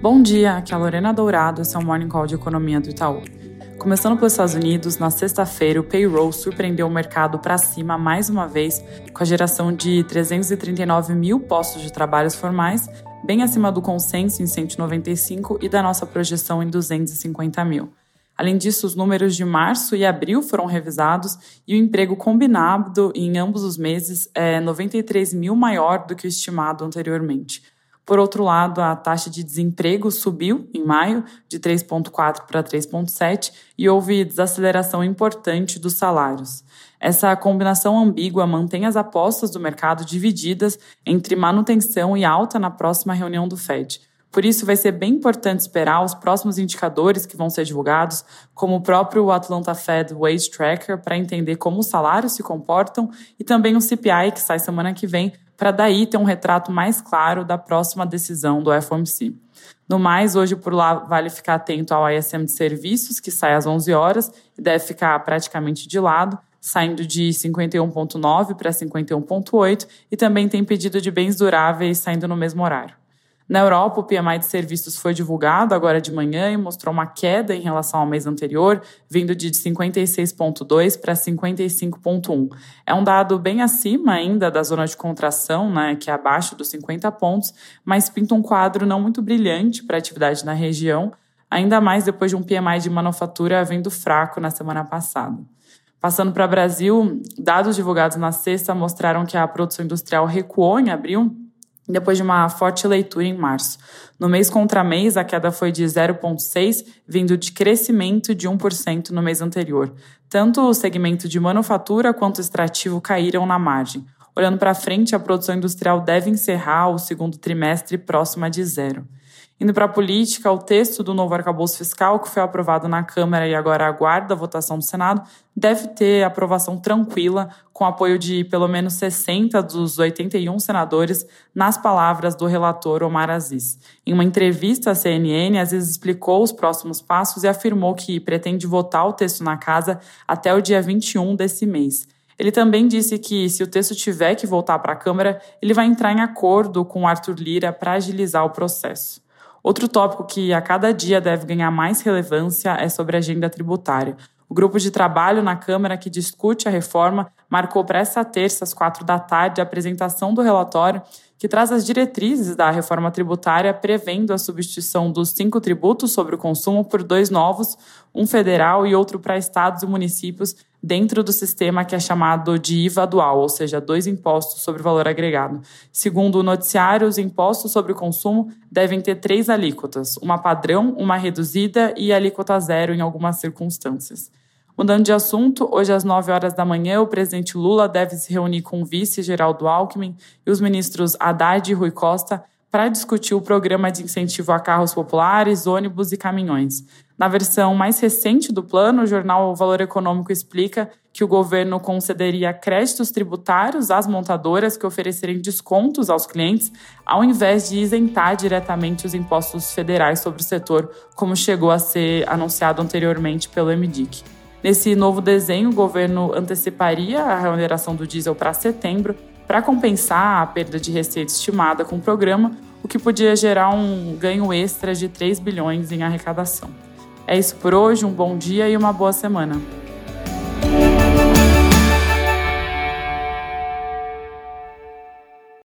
Bom dia, aqui é a Lorena Dourado, esse é o Morning Call de Economia do Itaú. Começando pelos Estados Unidos, na sexta-feira o payroll surpreendeu o mercado para cima mais uma vez, com a geração de 339 mil postos de trabalhos formais, bem acima do consenso em 195 e da nossa projeção em 250 mil. Além disso, os números de março e abril foram revisados e o emprego combinado em ambos os meses é 93 mil maior do que o estimado anteriormente. Por outro lado, a taxa de desemprego subiu em maio de 3,4 para 3,7 e houve desaceleração importante dos salários. Essa combinação ambígua mantém as apostas do mercado divididas entre manutenção e alta na próxima reunião do Fed. Por isso, vai ser bem importante esperar os próximos indicadores que vão ser divulgados, como o próprio Atlanta Fed Wage Tracker, para entender como os salários se comportam, e também o CPI, que sai semana que vem, para daí ter um retrato mais claro da próxima decisão do FOMC. No mais, hoje por lá vale ficar atento ao ISM de serviços, que sai às 11 horas e deve ficar praticamente de lado, saindo de 51,9 para 51,8, e também tem pedido de bens duráveis saindo no mesmo horário. Na Europa, o PMI de serviços foi divulgado agora de manhã e mostrou uma queda em relação ao mês anterior, vindo de 56,2 para 55,1. É um dado bem acima ainda da zona de contração, né, que é abaixo dos 50 pontos, mas pinta um quadro não muito brilhante para a atividade na região, ainda mais depois de um PMI de manufatura vindo fraco na semana passada. Passando para o Brasil, dados divulgados na sexta mostraram que a produção industrial recuou em abril depois de uma forte leitura em março. No mês contra mês, a queda foi de 0,6%, vindo de crescimento de 1% no mês anterior. Tanto o segmento de manufatura quanto extrativo caíram na margem. Olhando para frente, a produção industrial deve encerrar o segundo trimestre próxima de zero. Indo para a política, o texto do novo arcabouço fiscal, que foi aprovado na Câmara e agora aguarda a votação do Senado, deve ter aprovação tranquila, com apoio de pelo menos 60 dos 81 senadores, nas palavras do relator Omar Aziz. Em uma entrevista à CNN, Aziz explicou os próximos passos e afirmou que pretende votar o texto na casa até o dia 21 desse mês. Ele também disse que, se o texto tiver que voltar para a Câmara, ele vai entrar em acordo com Arthur Lira para agilizar o processo. Outro tópico que a cada dia deve ganhar mais relevância é sobre a agenda tributária. O grupo de trabalho na Câmara que discute a reforma marcou para essa terça, às quatro da tarde, a apresentação do relatório que traz as diretrizes da reforma tributária, prevendo a substituição dos cinco tributos sobre o consumo por dois novos, um federal e outro para estados e municípios, dentro do sistema que é chamado de IVA dual, ou seja, dois impostos sobre valor agregado. Segundo o noticiário, os impostos sobre o consumo devem ter três alíquotas: uma padrão, uma reduzida e alíquota zero em algumas circunstâncias. Mudando de assunto, hoje às 9 horas da manhã, o presidente Lula deve se reunir com o vice Geraldo Alckmin e os ministros Haddad e Rui Costa para discutir o programa de incentivo a carros populares, ônibus e caminhões. Na versão mais recente do plano, o jornal Valor Econômico explica que o governo concederia créditos tributários às montadoras que oferecerem descontos aos clientes, ao invés de isentar diretamente os impostos federais sobre o setor, como chegou a ser anunciado anteriormente pelo MDIC. Nesse novo desenho, o governo anteciparia a remuneração do diesel para setembro para compensar a perda de receita estimada com o programa, o que podia gerar um ganho extra de 3 bilhões em arrecadação. É isso por hoje, um bom dia e uma boa semana.